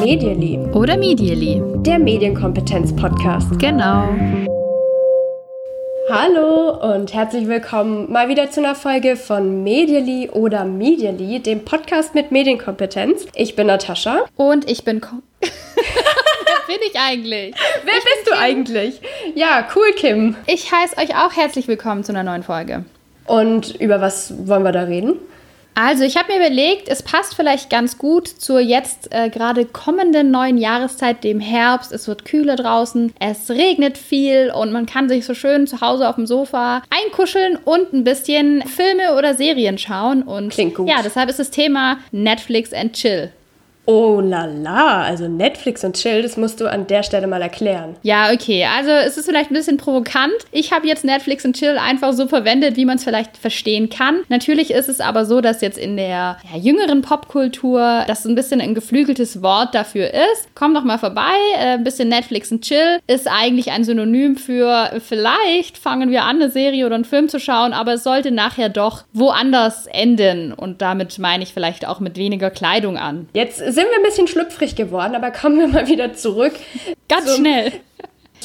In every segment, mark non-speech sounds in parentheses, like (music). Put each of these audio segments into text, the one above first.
Medially. Oder Medially. Der Medienkompetenz-Podcast. Genau. Hallo und herzlich willkommen mal wieder zu einer Folge von Medially oder Medially, dem Podcast mit Medienkompetenz. Ich bin Natascha. Und ich bin. Ko (laughs) Wer bin ich eigentlich? Wer ich bist du Kim. eigentlich? Ja, cool, Kim. Ich heiße euch auch herzlich willkommen zu einer neuen Folge. Und über was wollen wir da reden? Also, ich habe mir überlegt, es passt vielleicht ganz gut zur jetzt äh, gerade kommenden neuen Jahreszeit, dem Herbst. Es wird kühler draußen, es regnet viel und man kann sich so schön zu Hause auf dem Sofa einkuscheln und ein bisschen Filme oder Serien schauen. Und Klingt gut. Ja, deshalb ist das Thema Netflix and Chill. Oh la la, also Netflix und Chill, das musst du an der Stelle mal erklären. Ja, okay, also es ist vielleicht ein bisschen provokant. Ich habe jetzt Netflix und Chill einfach so verwendet, wie man es vielleicht verstehen kann. Natürlich ist es aber so, dass jetzt in der ja, jüngeren Popkultur das ein bisschen ein geflügeltes Wort dafür ist. Komm doch mal vorbei, äh, ein bisschen Netflix und Chill ist eigentlich ein Synonym für vielleicht fangen wir an, eine Serie oder einen Film zu schauen, aber es sollte nachher doch woanders enden und damit meine ich vielleicht auch mit weniger Kleidung an. Jetzt sind wir ein bisschen schlüpfrig geworden, aber kommen wir mal wieder zurück. Ganz zum, schnell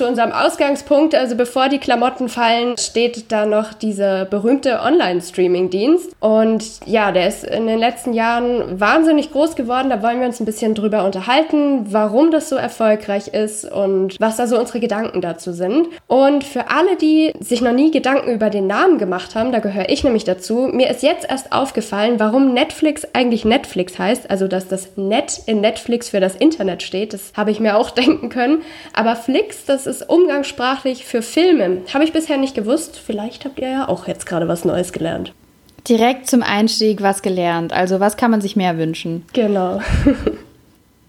zu unserem Ausgangspunkt, also bevor die Klamotten fallen, steht da noch dieser berühmte Online-Streaming-Dienst. Und ja, der ist in den letzten Jahren wahnsinnig groß geworden. Da wollen wir uns ein bisschen drüber unterhalten, warum das so erfolgreich ist und was da so unsere Gedanken dazu sind. Und für alle, die sich noch nie Gedanken über den Namen gemacht haben, da gehöre ich nämlich dazu, mir ist jetzt erst aufgefallen, warum Netflix eigentlich Netflix heißt. Also, dass das Net in Netflix für das Internet steht. Das habe ich mir auch (laughs) denken können. Aber Flix, das das ist umgangssprachlich für Filme. Habe ich bisher nicht gewusst. Vielleicht habt ihr ja auch jetzt gerade was Neues gelernt. Direkt zum Einstieg was gelernt. Also was kann man sich mehr wünschen? Genau. (laughs)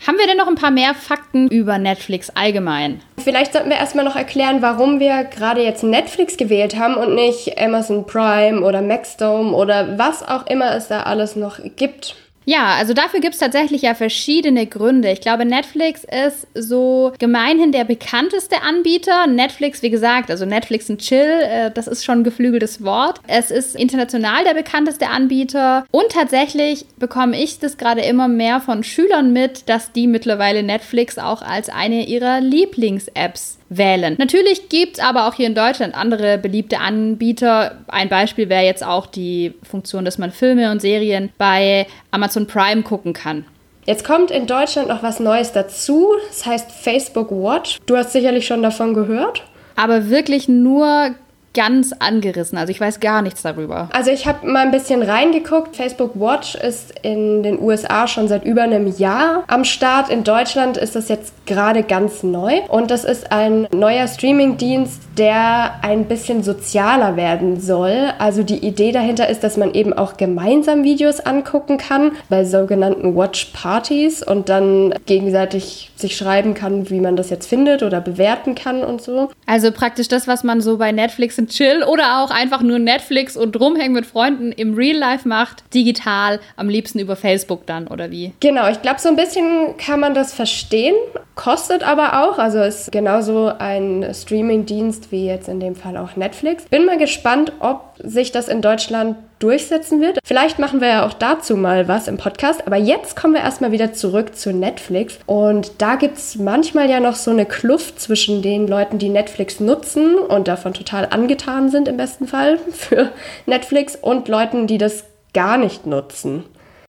Haben wir denn noch ein paar mehr Fakten über Netflix allgemein? Vielleicht sollten wir erstmal noch erklären, warum wir gerade jetzt Netflix gewählt haben und nicht Amazon Prime oder Maxdome oder was auch immer es da alles noch gibt. Ja, also dafür gibt es tatsächlich ja verschiedene Gründe. Ich glaube, Netflix ist so gemeinhin der bekannteste Anbieter. Netflix, wie gesagt, also Netflix und Chill, äh, das ist schon ein geflügeltes Wort. Es ist international der bekannteste Anbieter. Und tatsächlich bekomme ich das gerade immer mehr von Schülern mit, dass die mittlerweile Netflix auch als eine ihrer Lieblings-Apps wählen. Natürlich gibt es aber auch hier in Deutschland andere beliebte Anbieter. Ein Beispiel wäre jetzt auch die Funktion, dass man Filme und Serien bei Amazon Prime gucken kann. Jetzt kommt in Deutschland noch was Neues dazu. Das heißt Facebook Watch. Du hast sicherlich schon davon gehört. Aber wirklich nur ganz angerissen. Also ich weiß gar nichts darüber. Also ich habe mal ein bisschen reingeguckt. Facebook Watch ist in den USA schon seit über einem Jahr am Start. In Deutschland ist das jetzt gerade ganz neu. Und das ist ein neuer Streamingdienst, der ein bisschen sozialer werden soll. Also die Idee dahinter ist, dass man eben auch gemeinsam Videos angucken kann bei sogenannten Watch Parties und dann gegenseitig sich schreiben kann, wie man das jetzt findet oder bewerten kann und so. Also praktisch das, was man so bei Netflix und Chill oder auch einfach nur Netflix und rumhängen mit Freunden im Real Life macht, digital, am liebsten über Facebook dann oder wie? Genau, ich glaube, so ein bisschen kann man das verstehen, kostet aber auch, also ist genauso ein Streaming-Dienst wie jetzt in dem Fall auch Netflix. Bin mal gespannt, ob sich das in Deutschland durchsetzen wird. Vielleicht machen wir ja auch dazu mal was im Podcast. Aber jetzt kommen wir erstmal wieder zurück zu Netflix. Und da gibt es manchmal ja noch so eine Kluft zwischen den Leuten, die Netflix nutzen und davon total angetan sind im besten Fall (laughs) für Netflix und Leuten, die das gar nicht nutzen.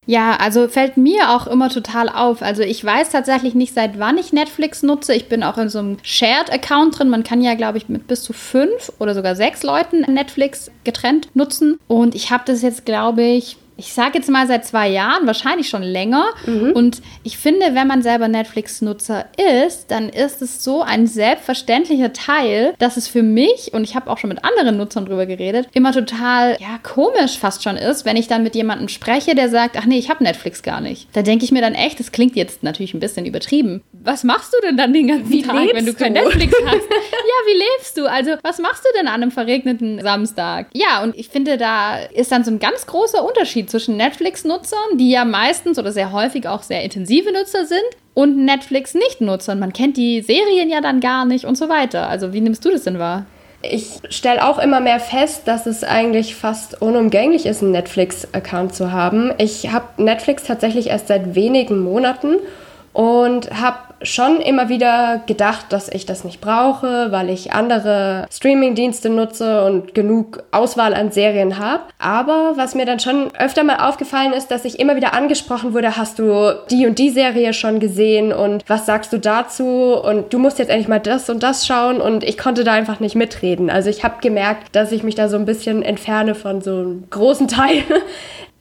Ja, also fällt mir auch immer total auf. Also ich weiß tatsächlich nicht, seit wann ich Netflix nutze. Ich bin auch in so einem Shared-Account drin. Man kann ja, glaube ich, mit bis zu fünf oder sogar sechs Leuten Netflix getrennt nutzen. Und ich habe das jetzt, glaube ich, ich sage jetzt mal seit zwei Jahren, wahrscheinlich schon länger. Mhm. Und ich finde, wenn man selber Netflix-Nutzer ist, dann ist es so ein selbstverständlicher Teil, dass es für mich, und ich habe auch schon mit anderen Nutzern drüber geredet, immer total, ja, komisch fast schon ist, wenn ich dann mit jemandem spreche, der sagt, ach nee, ich habe Netflix gar nicht. Da denke ich mir dann echt, das klingt jetzt natürlich ein bisschen übertrieben. Was machst du denn dann den ganzen wie Tag, wenn du kein du? Netflix (laughs) hast? ja, wie lebst du? Also, was machst du denn an einem verregneten Samstag? Ja, und ich finde, da ist dann so ein ganz großer Unterschied Unterschied zwischen Netflix-Nutzern, die ja meistens oder sehr häufig auch sehr intensive Nutzer sind, und Netflix-Nicht-Nutzern. Man kennt die Serien ja dann gar nicht und so weiter. Also wie nimmst du das denn wahr? ich stelle auch immer mehr fest, dass es eigentlich fast unumgänglich ist, einen Netflix-Account zu haben. Ich habe Netflix tatsächlich erst seit wenigen Monaten und habe schon immer wieder gedacht, dass ich das nicht brauche, weil ich andere Streaming-Dienste nutze und genug Auswahl an Serien habe. Aber was mir dann schon öfter mal aufgefallen ist, dass ich immer wieder angesprochen wurde, hast du die und die Serie schon gesehen und was sagst du dazu und du musst jetzt endlich mal das und das schauen und ich konnte da einfach nicht mitreden. Also ich habe gemerkt, dass ich mich da so ein bisschen entferne von so einem großen Teil. (laughs)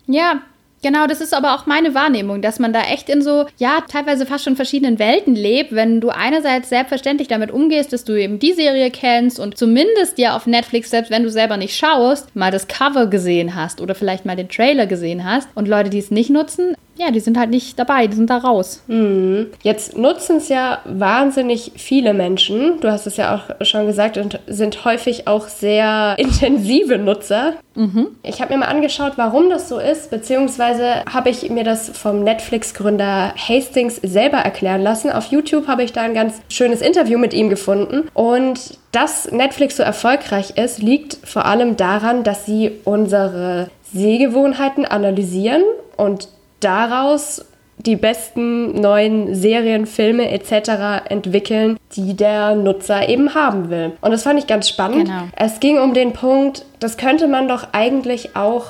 Ja, Genau, das ist aber auch meine Wahrnehmung, dass man da echt in so, ja, teilweise fast schon verschiedenen Welten lebt, wenn du einerseits selbstverständlich damit umgehst, dass du eben die Serie kennst und zumindest ja auf Netflix, selbst wenn du selber nicht schaust, mal das Cover gesehen hast oder vielleicht mal den Trailer gesehen hast und Leute, die es nicht nutzen, ja, die sind halt nicht dabei, die sind da raus. Mhm. Jetzt nutzen es ja wahnsinnig viele Menschen. Du hast es ja auch schon gesagt und sind häufig auch sehr (laughs) intensive Nutzer. Mhm. Ich habe mir mal angeschaut, warum das so ist, beziehungsweise habe ich mir das vom Netflix-Gründer Hastings selber erklären lassen. Auf YouTube habe ich da ein ganz schönes Interview mit ihm gefunden. Und dass Netflix so erfolgreich ist, liegt vor allem daran, dass sie unsere Sehgewohnheiten analysieren und daraus die besten neuen Serien, Filme etc. entwickeln, die der Nutzer eben haben will. Und das fand ich ganz spannend. Genau. Es ging um den Punkt, das könnte man doch eigentlich auch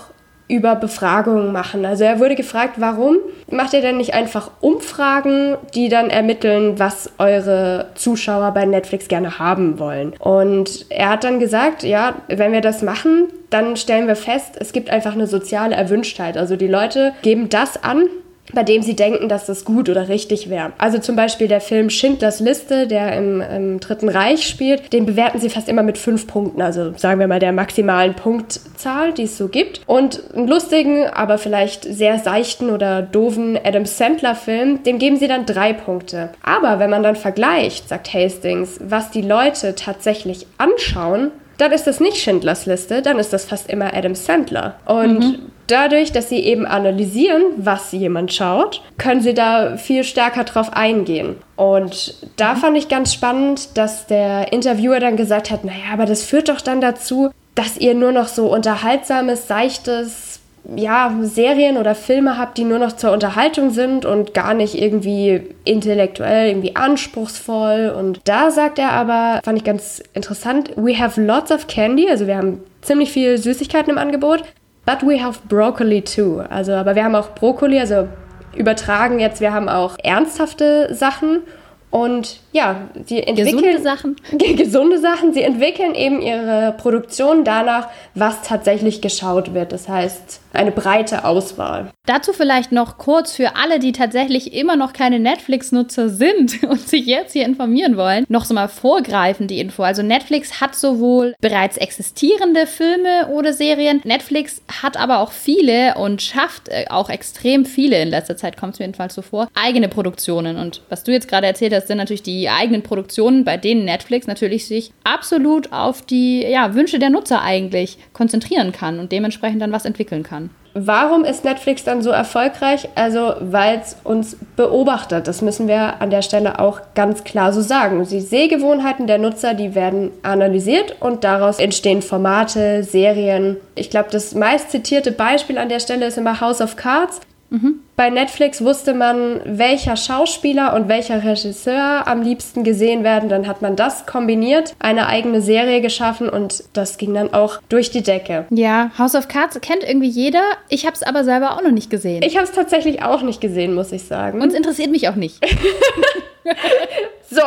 über Befragungen machen. Also er wurde gefragt, warum macht ihr denn nicht einfach Umfragen, die dann ermitteln, was eure Zuschauer bei Netflix gerne haben wollen? Und er hat dann gesagt, ja, wenn wir das machen, dann stellen wir fest, es gibt einfach eine soziale Erwünschtheit. Also die Leute geben das an, bei dem sie denken, dass das gut oder richtig wäre. Also zum Beispiel der Film Schindlers Liste, der im, im, Dritten Reich spielt, den bewerten sie fast immer mit fünf Punkten, also sagen wir mal der maximalen Punktzahl, die es so gibt. Und einen lustigen, aber vielleicht sehr seichten oder doofen Adam Sandler Film, dem geben sie dann drei Punkte. Aber wenn man dann vergleicht, sagt Hastings, was die Leute tatsächlich anschauen, dann ist das nicht Schindlers Liste, dann ist das fast immer Adam Sandler. Und mhm. Dadurch, dass sie eben analysieren, was jemand schaut, können sie da viel stärker drauf eingehen. Und da mhm. fand ich ganz spannend, dass der Interviewer dann gesagt hat, naja, aber das führt doch dann dazu, dass ihr nur noch so unterhaltsames, seichtes, ja, Serien oder Filme habt, die nur noch zur Unterhaltung sind und gar nicht irgendwie intellektuell, irgendwie anspruchsvoll. Und da sagt er aber, fand ich ganz interessant, we have lots of candy, also wir haben ziemlich viel Süßigkeiten im Angebot, but we have broccoli too. Also, aber wir haben auch Brokkoli, also übertragen jetzt, wir haben auch ernsthafte Sachen und ja, sie entwickeln gesunde Sachen. (laughs) gesunde Sachen. Sie entwickeln eben ihre Produktion danach, was tatsächlich geschaut wird. Das heißt, eine breite Auswahl. Dazu vielleicht noch kurz für alle, die tatsächlich immer noch keine Netflix-Nutzer sind (laughs) und sich jetzt hier informieren wollen, noch so mal vorgreifen die Info. Also Netflix hat sowohl bereits existierende Filme oder Serien, Netflix hat aber auch viele und schafft äh, auch extrem viele in letzter Zeit, kommt es mir jedenfalls so vor, eigene Produktionen. Und was du jetzt gerade erzählt hast, sind natürlich die eigenen Produktionen, bei denen Netflix natürlich sich absolut auf die ja, Wünsche der Nutzer eigentlich konzentrieren kann und dementsprechend dann was entwickeln kann. Warum ist Netflix dann so erfolgreich? Also, weil es uns beobachtet. Das müssen wir an der Stelle auch ganz klar so sagen. Die Sehgewohnheiten der Nutzer, die werden analysiert und daraus entstehen Formate, Serien. Ich glaube, das meist zitierte Beispiel an der Stelle ist immer House of Cards. Mhm. Bei Netflix wusste man, welcher Schauspieler und welcher Regisseur am liebsten gesehen werden. Dann hat man das kombiniert, eine eigene Serie geschaffen und das ging dann auch durch die Decke. Ja, House of Cards kennt irgendwie jeder. Ich habe es aber selber auch noch nicht gesehen. Ich habe es tatsächlich auch nicht gesehen, muss ich sagen. Und es interessiert mich auch nicht. (laughs) so.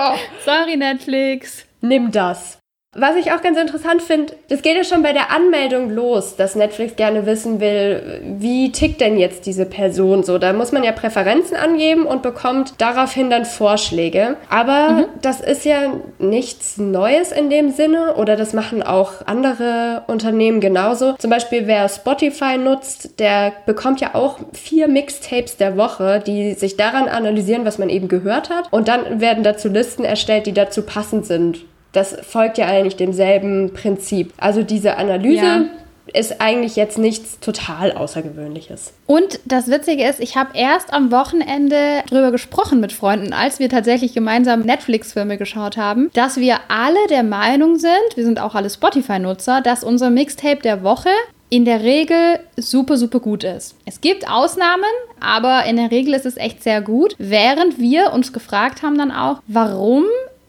Sorry, Netflix. Nimm das. Was ich auch ganz interessant finde, das geht ja schon bei der Anmeldung los, dass Netflix gerne wissen will, wie tickt denn jetzt diese Person so. Da muss man ja Präferenzen angeben und bekommt daraufhin dann Vorschläge. Aber mhm. das ist ja nichts Neues in dem Sinne oder das machen auch andere Unternehmen genauso. Zum Beispiel wer Spotify nutzt, der bekommt ja auch vier Mixtapes der Woche, die sich daran analysieren, was man eben gehört hat. Und dann werden dazu Listen erstellt, die dazu passend sind das folgt ja eigentlich demselben Prinzip. Also diese Analyse, ja. ist eigentlich jetzt nichts total Außergewöhnliches. Und das Witzige ist, ich habe erst am Wochenende drüber gesprochen mit Freunden, als wir tatsächlich gemeinsam Netflix-Filme geschaut haben, dass wir alle der Meinung sind, wir sind auch alle Spotify-Nutzer, dass unser Mixtape der Woche in der Regel super, super gut ist. Es gibt Ausnahmen, aber in der Regel ist es echt sehr gut. Während wir uns gefragt haben dann auch, warum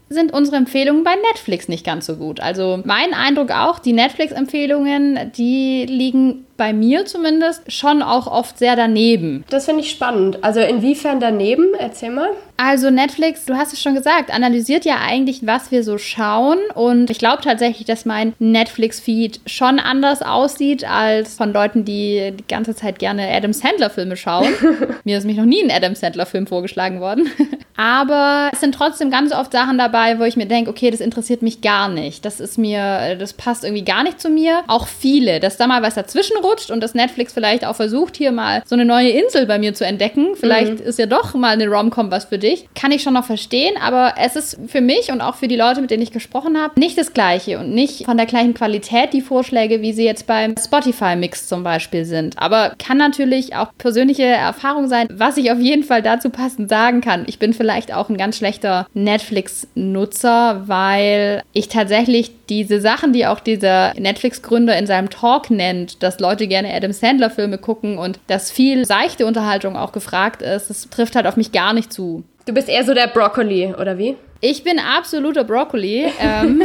sind unsere Empfehlungen bei Netflix nicht ganz so gut. Also mein Eindruck auch, die Netflix-Empfehlungen, die liegen bei mir zumindest schon auch oft sehr daneben. Das finde ich spannend. Also inwiefern daneben? Erzähl mal. Also Netflix, du hast es schon gesagt, analysiert ja eigentlich, was wir so schauen. Und ich glaube tatsächlich, dass mein Netflix-Feed schon anders aussieht als von Leuten, die die ganze Zeit gerne Adam Sandler-Filme schauen. (laughs) Mir ist mich noch nie ein Adam Sandler-Film vorgeschlagen worden. Aber es sind trotzdem ganz oft Sachen dabei, wo ich mir denke, okay, das interessiert mich gar nicht. Das ist mir, das passt irgendwie gar nicht zu mir. Auch viele, dass da mal was dazwischen rutscht und dass Netflix vielleicht auch versucht, hier mal so eine neue Insel bei mir zu entdecken. Vielleicht mhm. ist ja doch mal eine Rom-Com was für dich. Kann ich schon noch verstehen, aber es ist für mich und auch für die Leute, mit denen ich gesprochen habe, nicht das Gleiche und nicht von der gleichen Qualität die Vorschläge, wie sie jetzt beim Spotify-Mix zum Beispiel sind. Aber kann natürlich auch persönliche Erfahrung sein, was ich auf jeden Fall dazu passend sagen kann. Ich bin vielleicht auch ein ganz schlechter Netflix-Nutzer, weil ich tatsächlich diese Sachen, die auch dieser Netflix-Gründer in seinem Talk nennt, dass Leute gerne Adam Sandler-Filme gucken und dass viel seichte Unterhaltung auch gefragt ist, das trifft halt auf mich gar nicht zu. Du bist eher so der Broccoli, oder wie? Ich bin absoluter Broccoli. ähm,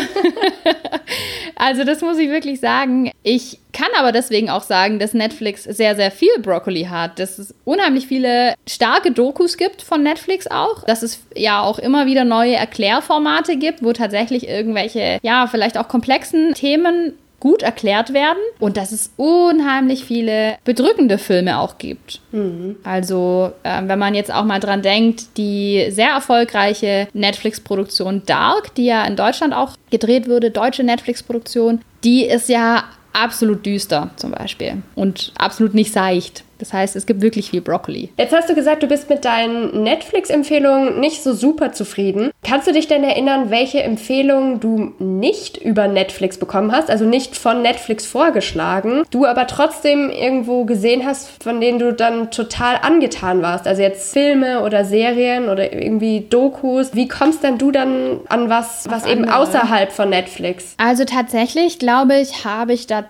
(laughs) also das muss ich wirklich sagen. Ich kann aber deswegen auch sagen, dass Netflix sehr, sehr viel Broccoli hat. Dass es unheimlich viele starke Dokus gibt von Netflix auch. Dass es ja auch immer wieder neue Erklärformate gibt, wo tatsächlich irgendwelche, ja, vielleicht auch komplexen Themen gut erklärt werden und dass es unheimlich viele bedrückende Filme auch gibt. Mhm. Also, äh, wenn man jetzt auch mal dran denkt, die sehr erfolgreiche Netflix-Produktion Dark, die ja in Deutschland auch gedreht wurde, deutsche Netflix-Produktion, die ist ja absolut düster zum Beispiel und absolut nicht seicht. Das heißt, es gibt wirklich viel Broccoli. Jetzt hast du gesagt, du bist mit deinen Netflix-Empfehlungen nicht so super zufrieden. Kannst du dich denn erinnern, welche Empfehlungen du nicht über Netflix bekommen hast, also nicht von Netflix vorgeschlagen, du aber trotzdem irgendwo gesehen hast, von denen du dann total angetan warst? Also jetzt Filme oder Serien oder irgendwie Dokus. Wie kommst denn du dann an was, was eben außerhalb von Netflix? Also tatsächlich, glaube ich, habe ich da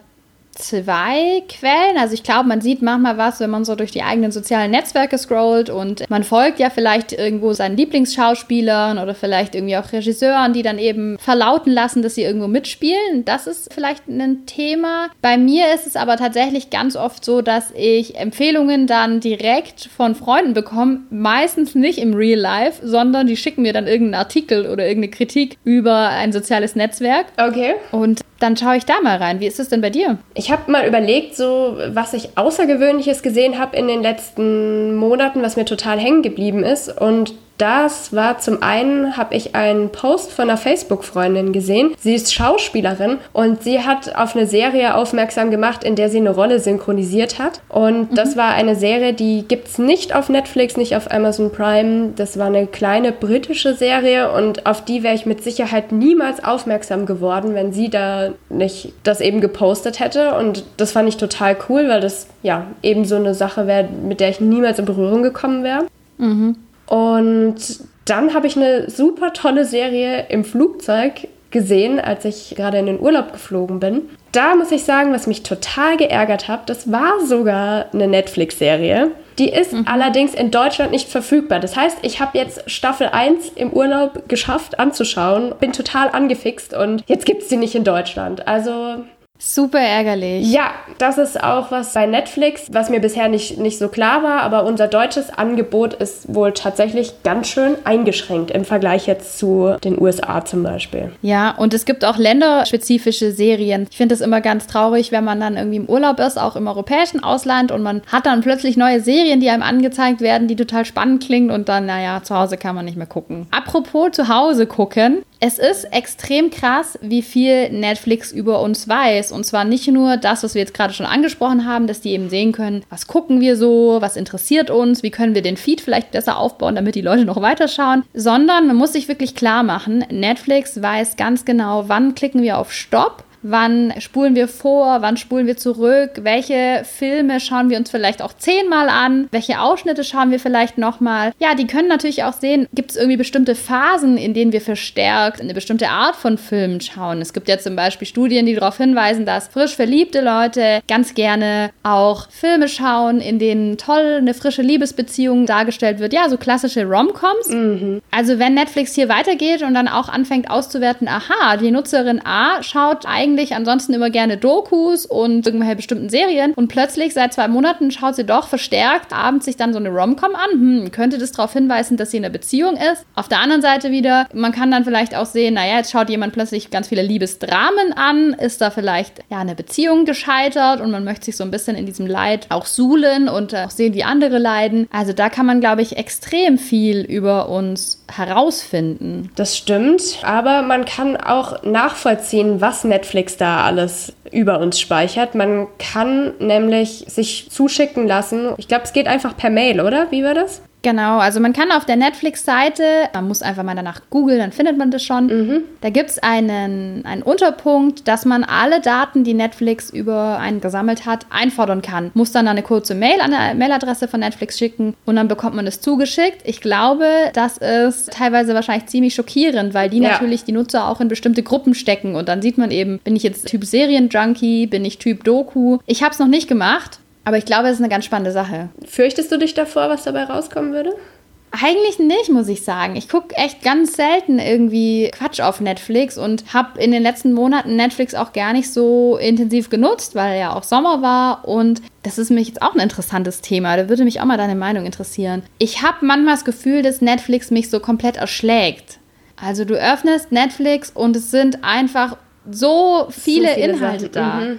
zwei Quellen. Also ich glaube, man sieht manchmal was, wenn man so durch die eigenen sozialen Netzwerke scrollt und man folgt ja vielleicht irgendwo seinen Lieblingsschauspielern oder vielleicht irgendwie auch Regisseuren, die dann eben verlauten lassen, dass sie irgendwo mitspielen. Das ist vielleicht ein Thema. Bei mir ist es aber tatsächlich ganz oft so, dass ich Empfehlungen dann direkt von Freunden bekomme, meistens nicht im Real Life, sondern die schicken mir dann irgendeinen Artikel oder irgendeine Kritik über ein soziales Netzwerk. Okay. Und dann schaue ich da mal rein. Wie ist es denn bei dir? Ich habe mal überlegt, so was ich Außergewöhnliches gesehen habe in den letzten Monaten, was mir total hängen geblieben ist. Und das war zum einen, habe ich einen Post von einer Facebook-Freundin gesehen. Sie ist Schauspielerin und sie hat auf eine Serie aufmerksam gemacht, in der sie eine Rolle synchronisiert hat. Und mhm. das war eine Serie, die gibt es nicht auf Netflix, nicht auf Amazon Prime. Das war eine kleine britische Serie und auf die wäre ich mit Sicherheit niemals aufmerksam geworden, wenn sie da nicht das eben gepostet hätte. Und das fand ich total cool, weil das ja eben so eine Sache wäre, mit der ich niemals in Berührung gekommen wäre. Mhm. Und dann habe ich eine super tolle Serie im Flugzeug gesehen, als ich gerade in den Urlaub geflogen bin. Da muss ich sagen, was mich total geärgert hat, das war sogar eine Netflix-Serie. Die ist mhm. allerdings in Deutschland nicht verfügbar. Das heißt, ich habe jetzt Staffel 1 im Urlaub geschafft anzuschauen, bin total angefixt und jetzt gibt es die nicht in Deutschland. Also Super ärgerlich. Ja, das ist auch was bei Netflix, was mir bisher nicht, nicht so klar war, aber unser deutsches Angebot ist wohl tatsächlich ganz schön eingeschränkt im Vergleich jetzt zu den USA zum Beispiel. Ja, und es gibt auch länderspezifische Serien. Ich finde es immer ganz traurig, wenn man dann irgendwie im Urlaub ist, auch im europäischen Ausland und man hat dann plötzlich neue Serien, die einem angezeigt werden, die total spannend klingen und dann, naja, zu Hause kann man nicht mehr gucken. Apropos zu Hause gucken, es ist extrem krass, wie viel Netflix über uns weiß. Und zwar nicht nur das, was wir jetzt gerade schon angesprochen haben, dass die eben sehen können, was gucken wir so, was interessiert uns, wie können wir den Feed vielleicht besser aufbauen, damit die Leute noch weiterschauen, sondern man muss sich wirklich klar machen, Netflix weiß ganz genau, wann klicken wir auf Stopp wann spulen wir vor, wann spulen wir zurück, welche Filme schauen wir uns vielleicht auch zehnmal an, welche Ausschnitte schauen wir vielleicht nochmal. Ja, die können natürlich auch sehen, gibt es irgendwie bestimmte Phasen, in denen wir verstärkt eine bestimmte Art von Filmen schauen. Es gibt ja zum Beispiel Studien, die darauf hinweisen, dass frisch verliebte Leute ganz gerne auch Filme schauen, in denen toll eine frische Liebesbeziehung dargestellt wird. Ja, so klassische Rom-Coms. Mhm. Also wenn Netflix hier weitergeht und dann auch anfängt auszuwerten, aha, die Nutzerin A schaut eigentlich ansonsten immer gerne Dokus und irgendwelche bestimmten Serien und plötzlich seit zwei Monaten schaut sie doch verstärkt abends sich dann so eine Rom-Com an. Hm, könnte das darauf hinweisen, dass sie in einer Beziehung ist? Auf der anderen Seite wieder, man kann dann vielleicht auch sehen, naja, jetzt schaut jemand plötzlich ganz viele Liebesdramen an, ist da vielleicht ja eine Beziehung gescheitert und man möchte sich so ein bisschen in diesem Leid auch suhlen und auch sehen, wie andere leiden. Also da kann man, glaube ich, extrem viel über uns herausfinden. Das stimmt, aber man kann auch nachvollziehen, was Netflix da alles über uns speichert. Man kann nämlich sich zuschicken lassen. Ich glaube, es geht einfach per Mail, oder? Wie war das? Genau, also man kann auf der Netflix-Seite, man muss einfach mal danach googeln, dann findet man das schon. Mhm. Da gibt es einen, einen Unterpunkt, dass man alle Daten, die Netflix über einen gesammelt hat, einfordern kann. Muss dann eine kurze Mail an eine Mailadresse von Netflix schicken und dann bekommt man es zugeschickt. Ich glaube, das ist teilweise wahrscheinlich ziemlich schockierend, weil die ja. natürlich die Nutzer auch in bestimmte Gruppen stecken und dann sieht man eben, bin ich jetzt Typ Serienjunkie, bin ich Typ Doku. Ich habe es noch nicht gemacht, aber ich glaube, es ist eine ganz spannende Sache. Fürchtest du dich davor, was dabei rauskommen würde? Eigentlich nicht, muss ich sagen. Ich gucke echt ganz selten irgendwie Quatsch auf Netflix und habe in den letzten Monaten Netflix auch gar nicht so intensiv genutzt, weil ja auch Sommer war. Und das ist mich jetzt auch ein interessantes Thema. Da würde mich auch mal deine Meinung interessieren. Ich habe manchmal das Gefühl, dass Netflix mich so komplett erschlägt. Also du öffnest Netflix und es sind einfach so viele, so viele Inhalte Sachen. da. Mhm.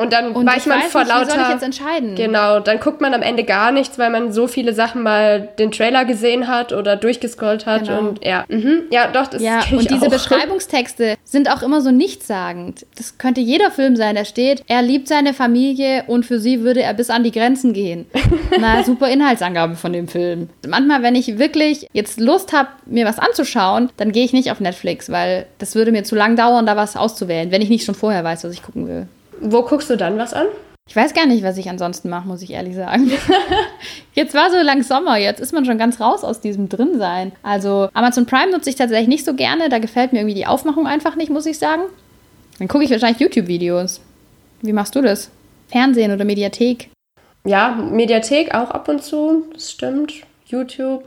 Und dann und weiß man weiß vor nicht, lauter. Wie soll ich jetzt entscheiden? Genau, dann guckt man am Ende gar nichts, weil man so viele Sachen mal den Trailer gesehen hat oder durchgescrollt hat. Genau. Und ja, mhm. ja, doch, das Ja, und diese auch. (laughs) Beschreibungstexte sind auch immer so nichtssagend. Das könnte jeder Film sein, der steht, er liebt seine Familie und für sie würde er bis an die Grenzen gehen. (laughs) Na, super Inhaltsangabe von dem Film. Manchmal, wenn ich wirklich jetzt Lust habe, mir was anzuschauen, dann gehe ich nicht auf Netflix, weil das würde mir zu lang dauern, da was auszuwählen, wenn ich nicht schon vorher weiß, was ich gucken will. Wo guckst du dann was an? Ich weiß gar nicht, was ich ansonsten mache, muss ich ehrlich sagen. (laughs) jetzt war so lang Sommer, jetzt ist man schon ganz raus aus diesem Drinsein. Also Amazon Prime nutze ich tatsächlich nicht so gerne, da gefällt mir irgendwie die Aufmachung einfach nicht, muss ich sagen. Dann gucke ich wahrscheinlich YouTube-Videos. Wie machst du das? Fernsehen oder Mediathek? Ja, Mediathek auch ab und zu, das stimmt. YouTube.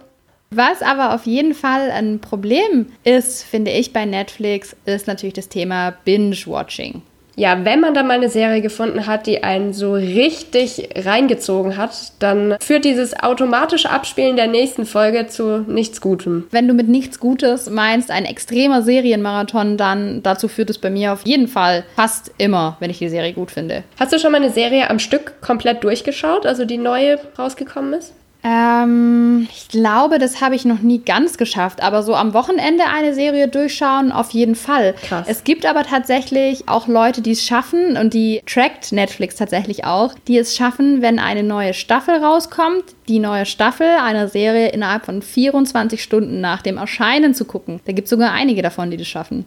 Was aber auf jeden Fall ein Problem ist, finde ich bei Netflix, ist natürlich das Thema Binge-Watching ja, wenn man dann mal eine Serie gefunden hat, die einen so richtig reingezogen hat, dann führt dieses automatische Abspielen der nächsten Folge zu nichts Gutem. Wenn du mit nichts Gutes meinst, ein extremer Serienmarathon, dann dazu führt es bei mir auf jeden Fall fast immer, wenn ich die Serie gut finde. Hast du schon mal eine Serie am Stück komplett durchgeschaut, also die neue rausgekommen ist? Ähm, ich glaube, das habe ich noch nie ganz geschafft, aber so am Wochenende eine Serie durchschauen, auf jeden Fall. Krass. Es gibt aber tatsächlich auch Leute, die es schaffen und die trackt Netflix tatsächlich auch, die es schaffen, wenn eine neue Staffel rauskommt, die neue Staffel einer Serie innerhalb von 24 Stunden nach dem Erscheinen zu gucken. Da gibt es sogar einige davon, die das schaffen.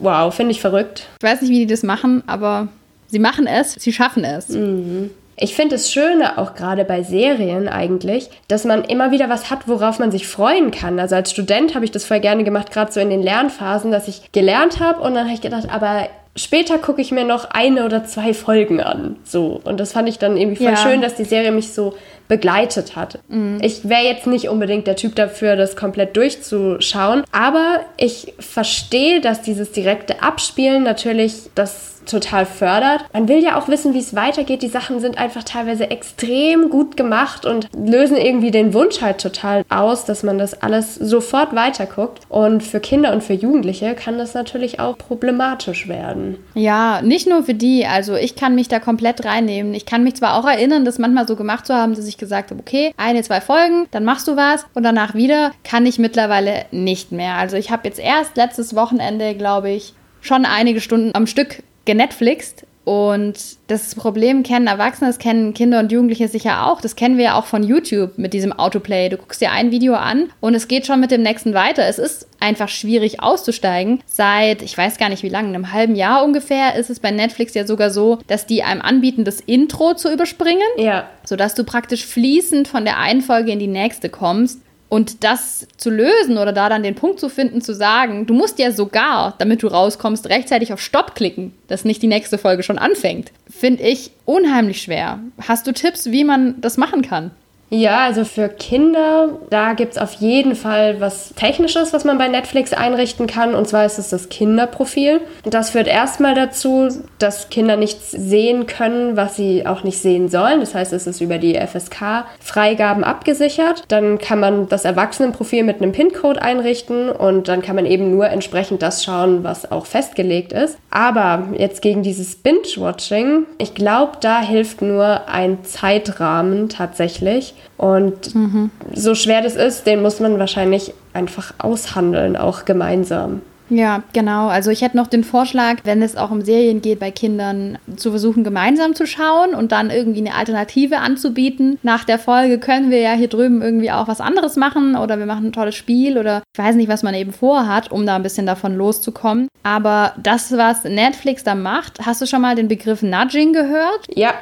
Wow, finde ich verrückt. Ich weiß nicht, wie die das machen, aber sie machen es, sie schaffen es. Mhm. Ich finde es Schöne, auch gerade bei Serien eigentlich, dass man immer wieder was hat, worauf man sich freuen kann. Also als Student habe ich das voll gerne gemacht, gerade so in den Lernphasen, dass ich gelernt habe und dann habe ich gedacht, aber später gucke ich mir noch eine oder zwei Folgen an. So. Und das fand ich dann irgendwie voll ja. schön, dass die Serie mich so begleitet hat. Mhm. Ich wäre jetzt nicht unbedingt der Typ dafür, das komplett durchzuschauen, aber ich verstehe, dass dieses direkte Abspielen natürlich das total fördert. Man will ja auch wissen, wie es weitergeht. Die Sachen sind einfach teilweise extrem gut gemacht und lösen irgendwie den Wunsch halt total aus, dass man das alles sofort weiterguckt. Und für Kinder und für Jugendliche kann das natürlich auch problematisch werden. Ja, nicht nur für die. Also ich kann mich da komplett reinnehmen. Ich kann mich zwar auch erinnern, das manchmal so gemacht zu haben, dass ich gesagt habe, okay, eine, zwei Folgen, dann machst du was und danach wieder, kann ich mittlerweile nicht mehr. Also ich habe jetzt erst letztes Wochenende, glaube ich, schon einige Stunden am Stück genetflixt Und das Problem kennen Erwachsene, das kennen Kinder und Jugendliche sicher auch. Das kennen wir ja auch von YouTube mit diesem Autoplay. Du guckst dir ein Video an und es geht schon mit dem nächsten weiter. Es ist einfach schwierig auszusteigen. Seit, ich weiß gar nicht wie lange, einem halben Jahr ungefähr, ist es bei Netflix ja sogar so, dass die einem anbieten, das Intro zu überspringen. Ja. Sodass du praktisch fließend von der einen Folge in die nächste kommst. Und das zu lösen oder da dann den Punkt zu finden, zu sagen, du musst ja sogar, damit du rauskommst, rechtzeitig auf Stopp klicken, dass nicht die nächste Folge schon anfängt, finde ich unheimlich schwer. Hast du Tipps, wie man das machen kann? Ja, also für Kinder, da gibt es auf jeden Fall was Technisches, was man bei Netflix einrichten kann. Und zwar ist es das Kinderprofil. Das führt erstmal dazu, dass Kinder nichts sehen können, was sie auch nicht sehen sollen. Das heißt, es ist über die FSK-Freigaben abgesichert. Dann kann man das Erwachsenenprofil mit einem PIN-Code einrichten und dann kann man eben nur entsprechend das schauen, was auch festgelegt ist. Aber jetzt gegen dieses Binge-Watching, ich glaube, da hilft nur ein Zeitrahmen tatsächlich. Und mhm. so schwer das ist, den muss man wahrscheinlich einfach aushandeln, auch gemeinsam. Ja, genau. Also ich hätte noch den Vorschlag, wenn es auch um Serien geht bei Kindern, zu versuchen, gemeinsam zu schauen und dann irgendwie eine Alternative anzubieten. Nach der Folge können wir ja hier drüben irgendwie auch was anderes machen oder wir machen ein tolles Spiel oder ich weiß nicht, was man eben vorhat, um da ein bisschen davon loszukommen. Aber das, was Netflix da macht, hast du schon mal den Begriff Nudging gehört? Ja,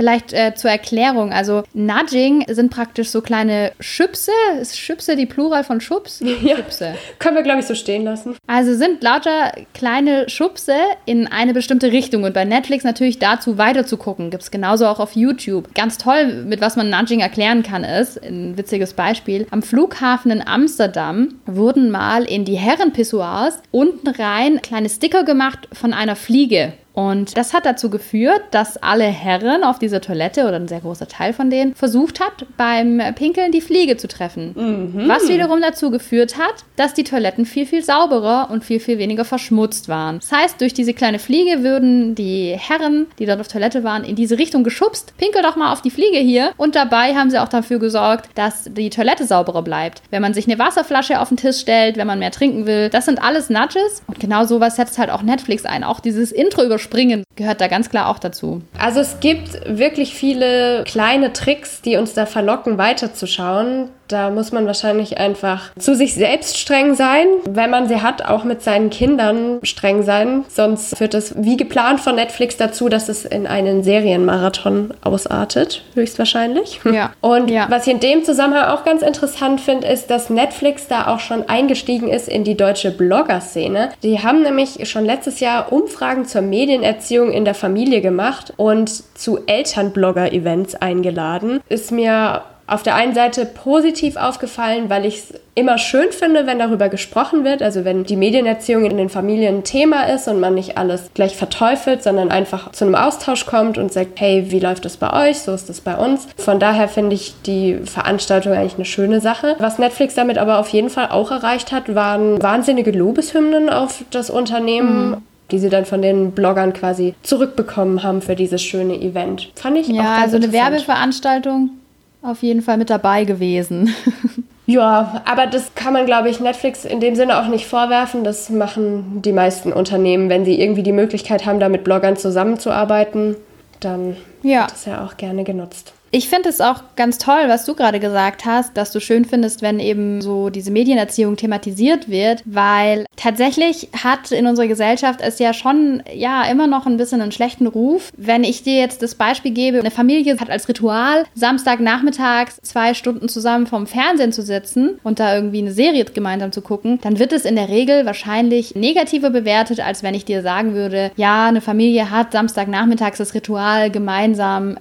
Vielleicht äh, zur Erklärung. Also Nudging sind praktisch so kleine Schubse. Ist Schubse die Plural von Schubs? Ja. (laughs) Schubse. Können wir, glaube ich, so stehen lassen. Also sind lauter kleine Schubse in eine bestimmte Richtung. Und bei Netflix natürlich dazu weiter zu gucken. Gibt es genauso auch auf YouTube. Ganz toll, mit was man Nudging erklären kann, ist ein witziges Beispiel. Am Flughafen in Amsterdam wurden mal in die Herrenpissoirs unten rein kleine Sticker gemacht von einer Fliege. Und das hat dazu geführt, dass alle Herren auf dieser Toilette oder ein sehr großer Teil von denen versucht hat, beim Pinkeln die Fliege zu treffen. Mhm. Was wiederum dazu geführt hat, dass die Toiletten viel, viel sauberer und viel, viel weniger verschmutzt waren. Das heißt, durch diese kleine Fliege würden die Herren, die dort auf Toilette waren, in diese Richtung geschubst. Pinkel doch mal auf die Fliege hier. Und dabei haben sie auch dafür gesorgt, dass die Toilette sauberer bleibt. Wenn man sich eine Wasserflasche auf den Tisch stellt, wenn man mehr trinken will, das sind alles Nudges. Und genau sowas setzt halt auch Netflix ein. Auch dieses Intro überspringen Springen gehört da ganz klar auch dazu. Also es gibt wirklich viele kleine Tricks, die uns da verlocken, weiterzuschauen. Da muss man wahrscheinlich einfach zu sich selbst streng sein. Wenn man sie hat, auch mit seinen Kindern streng sein. Sonst führt es wie geplant von Netflix dazu, dass es in einen Serienmarathon ausartet, höchstwahrscheinlich. Ja. (laughs) Und ja. was ich in dem Zusammenhang auch ganz interessant finde, ist, dass Netflix da auch schon eingestiegen ist in die deutsche Blogger-Szene. Die haben nämlich schon letztes Jahr Umfragen zur Medienerziehung in der Familie gemacht und zu Elternblogger-Events eingeladen. Ist mir auf der einen Seite positiv aufgefallen, weil ich es immer schön finde, wenn darüber gesprochen wird. Also wenn die Medienerziehung in den Familien ein Thema ist und man nicht alles gleich verteufelt, sondern einfach zu einem Austausch kommt und sagt, hey, wie läuft das bei euch? So ist das bei uns. Von daher finde ich die Veranstaltung eigentlich eine schöne Sache. Was Netflix damit aber auf jeden Fall auch erreicht hat, waren wahnsinnige Lobeshymnen auf das Unternehmen. Mhm die sie dann von den Bloggern quasi zurückbekommen haben für dieses schöne Event. Fand ich ja, auch ganz also eine Werbeveranstaltung auf jeden Fall mit dabei gewesen. (laughs) Ja, aber das kann man, glaube ich, Netflix in dem Sinne auch nicht vorwerfen. Das machen die meisten Unternehmen, wenn sie irgendwie die Möglichkeit haben, da mit Bloggern zusammenzuarbeiten, dann ja. wird das ja auch gerne genutzt. Ich finde es auch ganz toll, was du gerade gesagt hast, dass du schön findest, wenn eben so diese Medienerziehung thematisiert wird, weil tatsächlich hat in unserer Gesellschaft es ja schon ja immer noch ein bisschen einen schlechten Ruf. Wenn ich dir jetzt das Beispiel gebe, eine Familie hat als Ritual Samstagnachmittags zwei Stunden zusammen vorm Fernsehen zu sitzen und da irgendwie eine Serie gemeinsam zu gucken, dann wird es in der Regel wahrscheinlich negativer bewertet, als wenn ich dir sagen würde, ja, eine Familie hat Samstagnachmittags das Ritual gemeinsam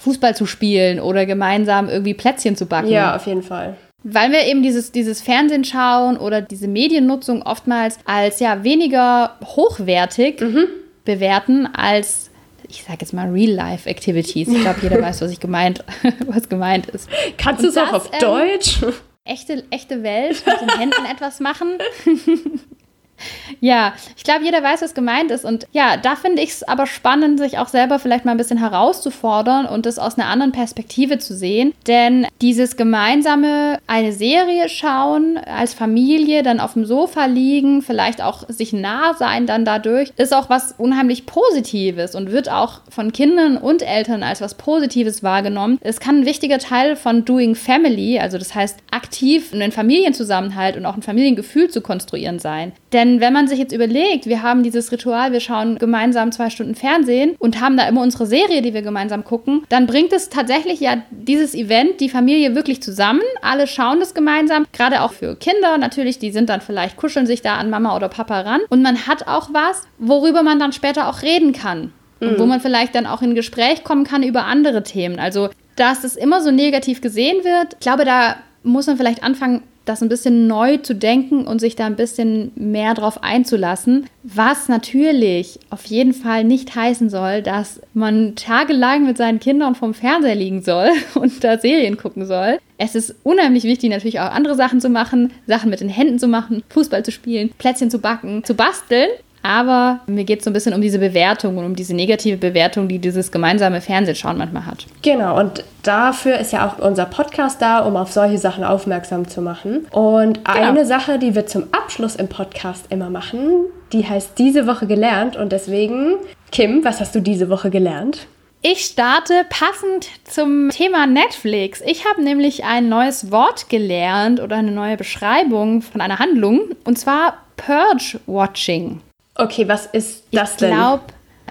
Fußball zu spielen oder gemeinsam irgendwie Plätzchen zu backen. Ja, auf jeden Fall. Weil wir eben dieses, dieses Fernsehen schauen oder diese Mediennutzung oftmals als ja weniger hochwertig mhm. bewerten als ich sage jetzt mal Real-Life-Activities. Ich glaube, jeder (laughs) weiß, was ich gemeint, (laughs) was gemeint ist. Kannst du es auch auf ähm, Deutsch? Echte, echte Welt mit den (laughs) Händen etwas machen. Ja, ich glaube, jeder weiß, was gemeint ist. Und ja, da finde ich es aber spannend, sich auch selber vielleicht mal ein bisschen herauszufordern und das aus einer anderen Perspektive zu sehen. Denn dieses gemeinsame eine Serie schauen, als Familie, dann auf dem Sofa liegen, vielleicht auch sich nah sein dann dadurch, ist auch was unheimlich Positives und wird auch von Kindern und Eltern als was Positives wahrgenommen. Es kann ein wichtiger Teil von Doing Family, also das heißt aktiv einen Familienzusammenhalt und auch ein Familiengefühl zu konstruieren sein. Denn wenn man sich jetzt überlegt, wir haben dieses Ritual, wir schauen gemeinsam zwei Stunden Fernsehen und haben da immer unsere Serie, die wir gemeinsam gucken, dann bringt es tatsächlich ja dieses Event, die Familie wirklich zusammen. Alle schauen das gemeinsam, gerade auch für Kinder natürlich, die sind dann vielleicht, kuscheln sich da an Mama oder Papa ran. Und man hat auch was, worüber man dann später auch reden kann. Und wo mhm. man vielleicht dann auch in Gespräch kommen kann über andere Themen. Also, dass es immer so negativ gesehen wird, ich glaube, da muss man vielleicht anfangen, das ein bisschen neu zu denken und sich da ein bisschen mehr drauf einzulassen. Was natürlich auf jeden Fall nicht heißen soll, dass man tagelang mit seinen Kindern vom Fernseher liegen soll (laughs) und da Serien gucken soll. Es ist unheimlich wichtig, natürlich auch andere Sachen zu machen, Sachen mit den Händen zu machen, Fußball zu spielen, Plätzchen zu backen, zu basteln. Aber mir geht es so ein bisschen um diese Bewertung und um diese negative Bewertung, die dieses gemeinsame Fernsehschauen manchmal hat. Genau, und dafür ist ja auch unser Podcast da, um auf solche Sachen aufmerksam zu machen. Und genau. eine Sache, die wir zum Abschluss im Podcast immer machen, die heißt diese Woche gelernt. Und deswegen, Kim, was hast du diese Woche gelernt? Ich starte passend zum Thema Netflix. Ich habe nämlich ein neues Wort gelernt oder eine neue Beschreibung von einer Handlung, und zwar Purge-Watching. Okay, was ist das ich denn? Glaub,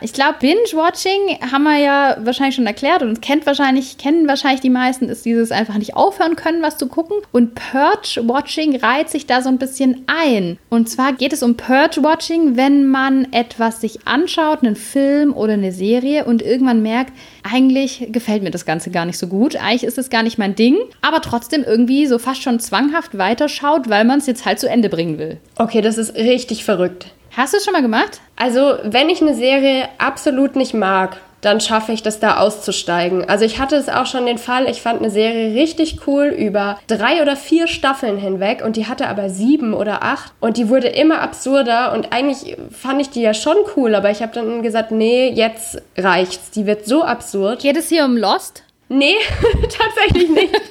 ich glaube, Binge-Watching haben wir ja wahrscheinlich schon erklärt und kennt wahrscheinlich, kennen wahrscheinlich die meisten, ist dieses einfach nicht aufhören können, was zu gucken. Und Purge-Watching reiht sich da so ein bisschen ein. Und zwar geht es um Purge-Watching, wenn man etwas sich anschaut, einen Film oder eine Serie und irgendwann merkt, eigentlich gefällt mir das Ganze gar nicht so gut. Eigentlich ist es gar nicht mein Ding, aber trotzdem irgendwie so fast schon zwanghaft weiterschaut, weil man es jetzt halt zu Ende bringen will. Okay, das ist richtig verrückt. Hast du es schon mal gemacht? Also, wenn ich eine Serie absolut nicht mag, dann schaffe ich das da auszusteigen. Also ich hatte es auch schon den Fall, ich fand eine Serie richtig cool über drei oder vier Staffeln hinweg und die hatte aber sieben oder acht und die wurde immer absurder und eigentlich fand ich die ja schon cool, aber ich habe dann gesagt, nee, jetzt reicht's. Die wird so absurd. Geht es hier um Lost? Nee, (laughs) tatsächlich nicht.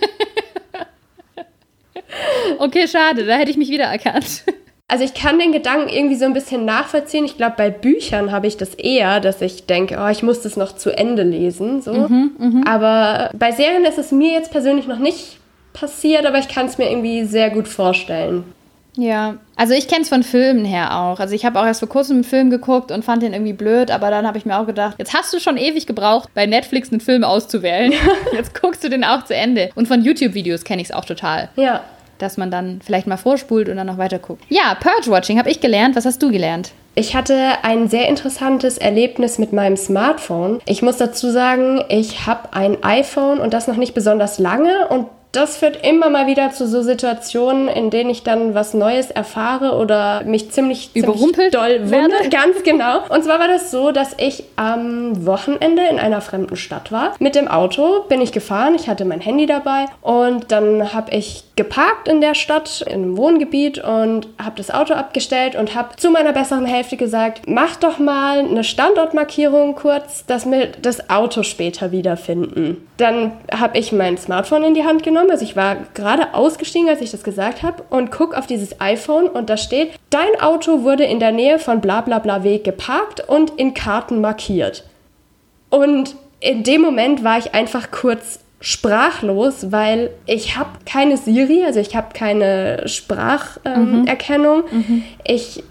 (laughs) okay, schade, da hätte ich mich wiedererkannt. Also ich kann den Gedanken irgendwie so ein bisschen nachvollziehen. Ich glaube, bei Büchern habe ich das eher, dass ich denke, oh, ich muss das noch zu Ende lesen. So. Mhm, mh. Aber bei Serien ist es mir jetzt persönlich noch nicht passiert, aber ich kann es mir irgendwie sehr gut vorstellen. Ja, also ich kenne es von Filmen her auch. Also ich habe auch erst vor kurzem einen Film geguckt und fand den irgendwie blöd, aber dann habe ich mir auch gedacht, jetzt hast du schon ewig gebraucht, bei Netflix einen Film auszuwählen. (laughs) jetzt guckst du den auch zu Ende. Und von YouTube-Videos kenne ich es auch total. Ja dass man dann vielleicht mal vorspult und dann noch weiter guckt. Ja, Purge-Watching habe ich gelernt. Was hast du gelernt? Ich hatte ein sehr interessantes Erlebnis mit meinem Smartphone. Ich muss dazu sagen, ich habe ein iPhone und das noch nicht besonders lange und das führt immer mal wieder zu so Situationen, in denen ich dann was Neues erfahre oder mich ziemlich, überrumpelt ziemlich doll werde. (laughs) Ganz genau. Und zwar war das so, dass ich am Wochenende in einer fremden Stadt war. Mit dem Auto bin ich gefahren. Ich hatte mein Handy dabei und dann habe ich geparkt in der Stadt, in einem Wohngebiet und habe das Auto abgestellt und habe zu meiner besseren Hälfte gesagt, mach doch mal eine Standortmarkierung kurz, dass wir das Auto später wiederfinden. Dann habe ich mein Smartphone in die Hand genommen, also ich war gerade ausgestiegen, als ich das gesagt habe und gucke auf dieses iPhone und da steht, dein Auto wurde in der Nähe von bla bla bla Weg geparkt und in Karten markiert. Und in dem Moment war ich einfach kurz sprachlos, weil ich habe keine Siri, also ich habe keine Spracherkennung. Ähm, mhm. mhm. Ich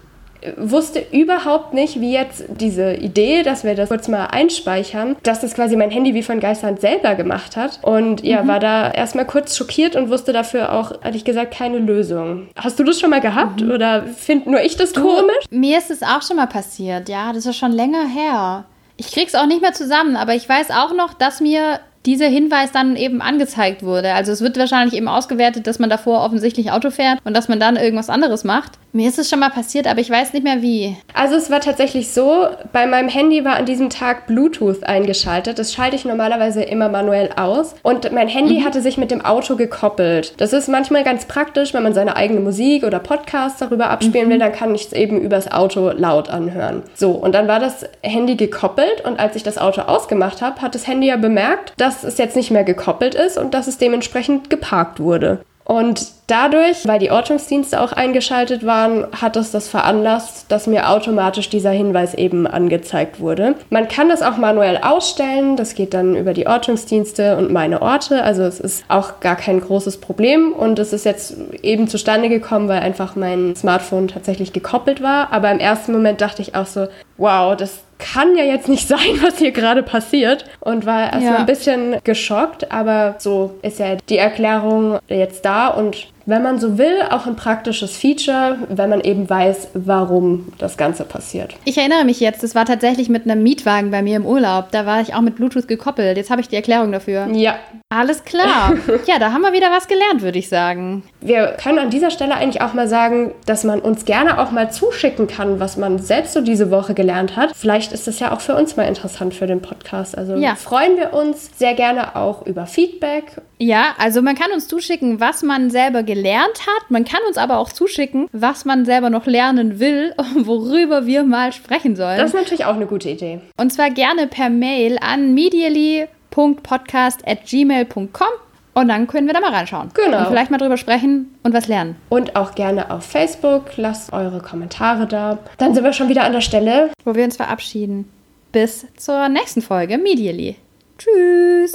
wusste überhaupt nicht, wie jetzt diese Idee, dass wir das kurz mal einspeichern, dass das quasi mein Handy wie von Geisterhand selber gemacht hat. Und ja, mhm. war da erstmal kurz schockiert und wusste dafür auch, ehrlich gesagt, keine Lösung. Hast du das schon mal gehabt mhm. oder finde nur ich das du, komisch? Mir ist es auch schon mal passiert, ja, das ist schon länger her. Ich krieg's auch nicht mehr zusammen, aber ich weiß auch noch, dass mir dieser Hinweis dann eben angezeigt wurde. Also es wird wahrscheinlich eben ausgewertet, dass man davor offensichtlich Auto fährt und dass man dann irgendwas anderes macht. Mir ist es schon mal passiert, aber ich weiß nicht mehr wie. Also es war tatsächlich so, bei meinem Handy war an diesem Tag Bluetooth eingeschaltet. Das schalte ich normalerweise immer manuell aus. Und mein Handy mhm. hatte sich mit dem Auto gekoppelt. Das ist manchmal ganz praktisch, wenn man seine eigene Musik oder Podcasts darüber abspielen mhm. will, dann kann ich es eben übers Auto laut anhören. So, und dann war das Handy gekoppelt und als ich das Auto ausgemacht habe, hat das Handy ja bemerkt, dass es jetzt nicht mehr gekoppelt ist und dass es dementsprechend geparkt wurde. Und dadurch, weil die Ortungsdienste auch eingeschaltet waren, hat es das veranlasst, dass mir automatisch dieser Hinweis eben angezeigt wurde. Man kann das auch manuell ausstellen, das geht dann über die Ortungsdienste und meine Orte, also es ist auch gar kein großes Problem. Und es ist jetzt eben zustande gekommen, weil einfach mein Smartphone tatsächlich gekoppelt war, aber im ersten Moment dachte ich auch so, wow, das kann ja jetzt nicht (laughs) sein, was hier gerade passiert. Und war erstmal ja. ein bisschen geschockt, aber so ist ja die Erklärung jetzt da und wenn man so will, auch ein praktisches Feature, wenn man eben weiß, warum das Ganze passiert. Ich erinnere mich jetzt, das war tatsächlich mit einem Mietwagen bei mir im Urlaub. Da war ich auch mit Bluetooth gekoppelt. Jetzt habe ich die Erklärung dafür. Ja. Alles klar. (laughs) ja, da haben wir wieder was gelernt, würde ich sagen. Wir können an dieser Stelle eigentlich auch mal sagen, dass man uns gerne auch mal zuschicken kann, was man selbst so diese Woche gelernt hat. Vielleicht ist das ja auch für uns mal interessant für den Podcast. Also ja. freuen wir uns sehr gerne auch über Feedback. Ja, also man kann uns zuschicken, was man selber gelernt gelernt hat. Man kann uns aber auch zuschicken, was man selber noch lernen will, (laughs) worüber wir mal sprechen sollen. Das ist natürlich auch eine gute Idee. Und zwar gerne per Mail an medially.podcast.gmail.com und dann können wir da mal reinschauen. Genau. Und vielleicht mal drüber sprechen und was lernen. Und auch gerne auf Facebook. Lasst eure Kommentare da. Dann sind wir schon wieder an der Stelle, wo wir uns verabschieden. Bis zur nächsten Folge Medially. Tschüss.